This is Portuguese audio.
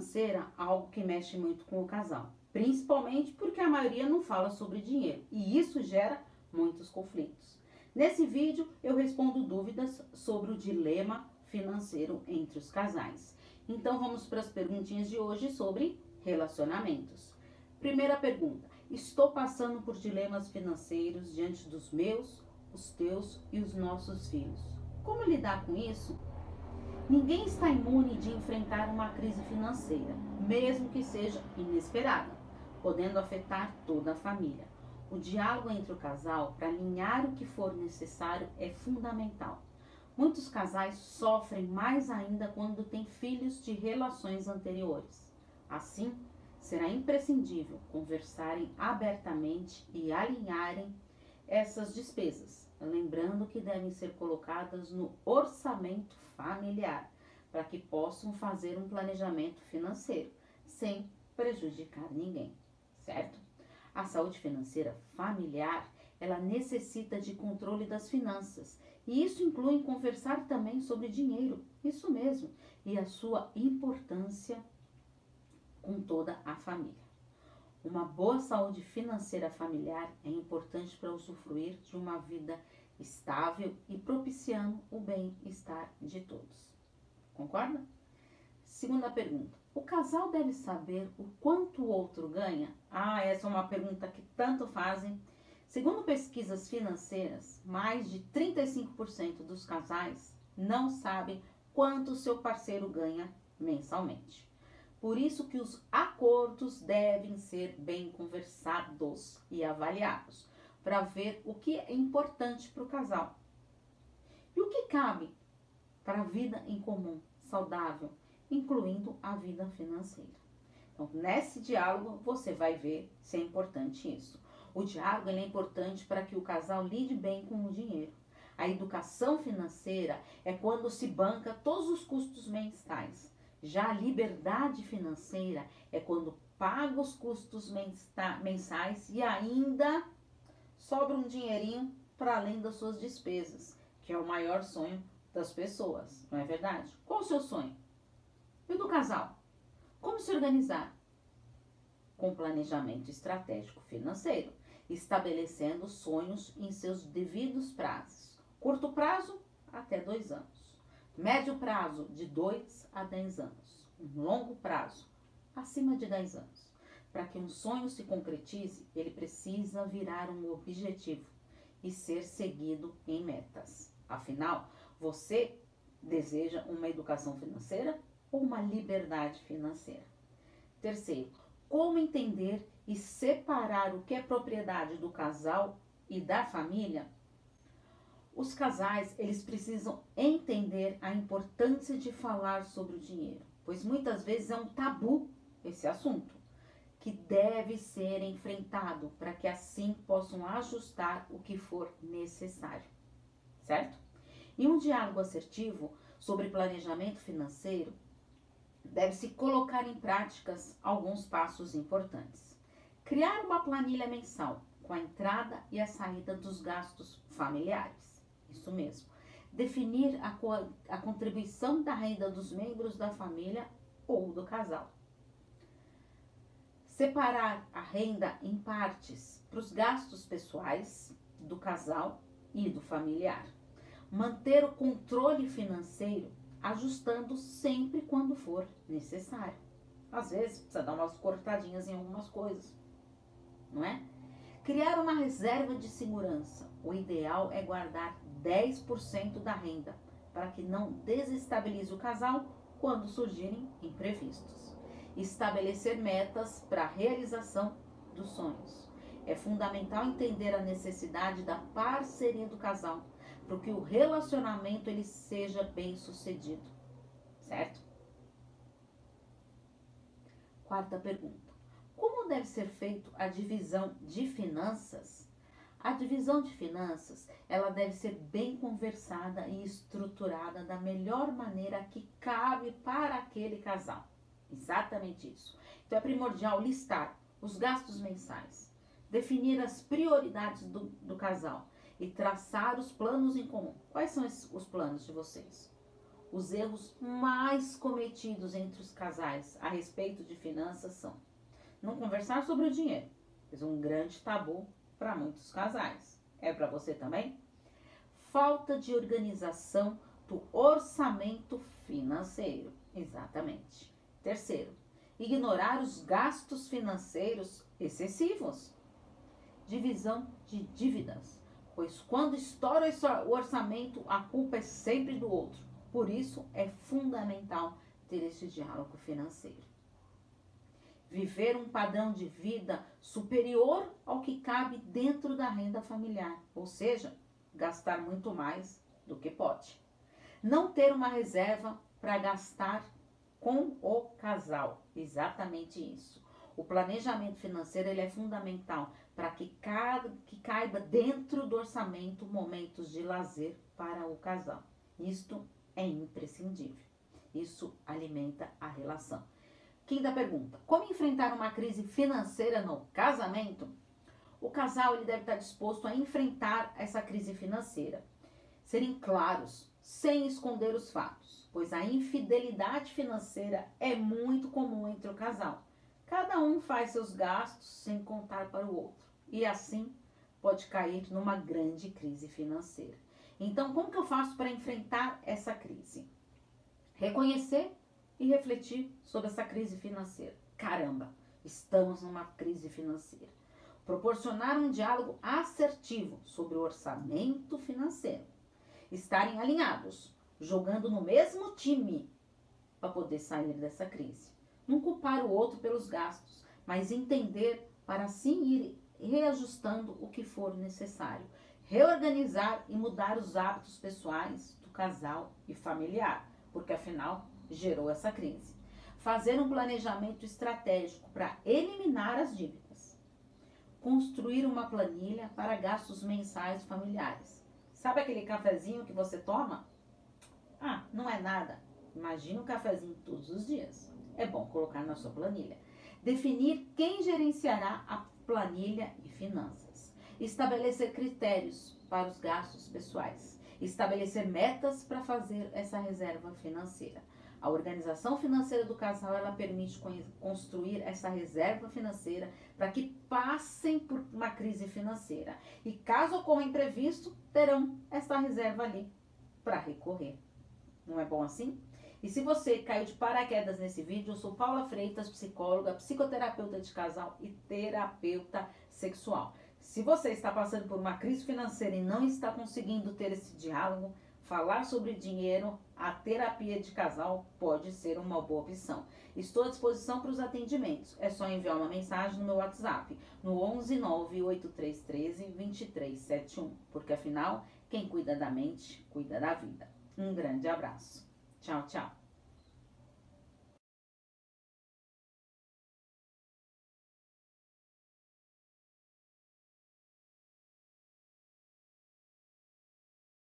financeira algo que mexe muito com o casal, principalmente porque a maioria não fala sobre dinheiro e isso gera muitos conflitos. Nesse vídeo eu respondo dúvidas sobre o dilema financeiro entre os casais. Então vamos para as perguntinhas de hoje sobre relacionamentos. Primeira pergunta: Estou passando por dilemas financeiros diante dos meus, os teus e os nossos filhos. Como lidar com isso? Ninguém está imune de enfrentar uma crise financeira, mesmo que seja inesperada, podendo afetar toda a família. O diálogo entre o casal para alinhar o que for necessário é fundamental. Muitos casais sofrem mais ainda quando têm filhos de relações anteriores. Assim, será imprescindível conversarem abertamente e alinharem essas despesas, lembrando que devem ser colocadas no orçamento familiar, para que possam fazer um planejamento financeiro sem prejudicar ninguém, certo? A saúde financeira familiar, ela necessita de controle das finanças, e isso inclui conversar também sobre dinheiro, isso mesmo, e a sua importância com toda a família. Uma boa saúde financeira familiar é importante para usufruir de uma vida estável e propiciando o bem-estar de todos. Concorda? Segunda pergunta. O casal deve saber o quanto o outro ganha? Ah, essa é uma pergunta que tanto fazem. Segundo pesquisas financeiras, mais de 35% dos casais não sabem quanto seu parceiro ganha mensalmente. Por isso que os acordos devem ser bem conversados e avaliados, para ver o que é importante para o casal. E o que cabe para a vida em comum, saudável, incluindo a vida financeira. Então, nesse diálogo, você vai ver se é importante isso. O diálogo é importante para que o casal lide bem com o dinheiro. A educação financeira é quando se banca todos os custos mensais já a liberdade financeira é quando paga os custos mensais e ainda sobra um dinheirinho para além das suas despesas, que é o maior sonho das pessoas, não é verdade? Qual o seu sonho? E do casal? Como se organizar? Com planejamento estratégico financeiro, estabelecendo sonhos em seus devidos prazos. Curto prazo, até dois anos. Médio prazo, de 2 a 10 anos. Um longo prazo, acima de 10 anos. Para que um sonho se concretize, ele precisa virar um objetivo e ser seguido em metas. Afinal, você deseja uma educação financeira ou uma liberdade financeira? Terceiro, como entender e separar o que é propriedade do casal e da família os casais, eles precisam entender a importância de falar sobre o dinheiro, pois muitas vezes é um tabu esse assunto, que deve ser enfrentado para que assim possam ajustar o que for necessário, certo? E um diálogo assertivo sobre planejamento financeiro deve-se colocar em práticas alguns passos importantes. Criar uma planilha mensal com a entrada e a saída dos gastos familiares isso mesmo. Definir a, a contribuição da renda dos membros da família ou do casal. Separar a renda em partes para os gastos pessoais do casal e do familiar. Manter o controle financeiro ajustando sempre quando for necessário. Às vezes precisa dar umas cortadinhas em algumas coisas, não é? Criar uma reserva de segurança. O ideal é guardar 10% da renda, para que não desestabilize o casal quando surgirem imprevistos. Estabelecer metas para a realização dos sonhos. É fundamental entender a necessidade da parceria do casal para que o relacionamento ele seja bem sucedido, certo? Quarta pergunta: Como deve ser feito a divisão de finanças a divisão de finanças, ela deve ser bem conversada e estruturada da melhor maneira que cabe para aquele casal. Exatamente isso. Então é primordial listar os gastos mensais, definir as prioridades do, do casal e traçar os planos em comum. Quais são esses, os planos de vocês? os erros mais cometidos entre os casais a respeito de finanças são não conversar sobre o dinheiro, é um grande tabu para muitos casais. É para você também? Falta de organização do orçamento financeiro. Exatamente. Terceiro, ignorar os gastos financeiros excessivos. Divisão de dívidas, pois quando estoura o orçamento, a culpa é sempre do outro. Por isso, é fundamental ter esse diálogo financeiro. Viver um padrão de vida superior ao que cabe dentro da renda familiar, ou seja, gastar muito mais do que pode. Não ter uma reserva para gastar com o casal, exatamente isso. O planejamento financeiro ele é fundamental para que, que caiba dentro do orçamento momentos de lazer para o casal. Isto é imprescindível. Isso alimenta a relação. Quinta pergunta: Como enfrentar uma crise financeira no casamento? O casal ele deve estar disposto a enfrentar essa crise financeira. Serem claros, sem esconder os fatos, pois a infidelidade financeira é muito comum entre o casal. Cada um faz seus gastos sem contar para o outro e assim pode cair numa grande crise financeira. Então, como que eu faço para enfrentar essa crise? Reconhecer e refletir sobre essa crise financeira. Caramba, estamos numa crise financeira. Proporcionar um diálogo assertivo sobre o orçamento financeiro. Estarem alinhados, jogando no mesmo time para poder sair dessa crise. Não culpar o outro pelos gastos, mas entender para assim ir reajustando o que for necessário reorganizar e mudar os hábitos pessoais do casal e familiar, porque afinal gerou essa crise. Fazer um planejamento estratégico para eliminar as dívidas. Construir uma planilha para gastos mensais familiares. Sabe aquele cafezinho que você toma? Ah, não é nada. Imagina um cafezinho todos os dias. É bom colocar na sua planilha. Definir quem gerenciará a planilha e finanças estabelecer critérios para os gastos pessoais, estabelecer metas para fazer essa reserva financeira. A organização financeira do casal ela permite construir essa reserva financeira para que passem por uma crise financeira. E caso ocorra imprevisto, terão essa reserva ali para recorrer. Não é bom assim? E se você caiu de paraquedas nesse vídeo, eu sou Paula Freitas, psicóloga, psicoterapeuta de casal e terapeuta sexual. Se você está passando por uma crise financeira e não está conseguindo ter esse diálogo, falar sobre dinheiro, a terapia de casal pode ser uma boa opção. Estou à disposição para os atendimentos. É só enviar uma mensagem no meu WhatsApp no 11 98313 2371, porque afinal, quem cuida da mente, cuida da vida. Um grande abraço. Tchau, tchau.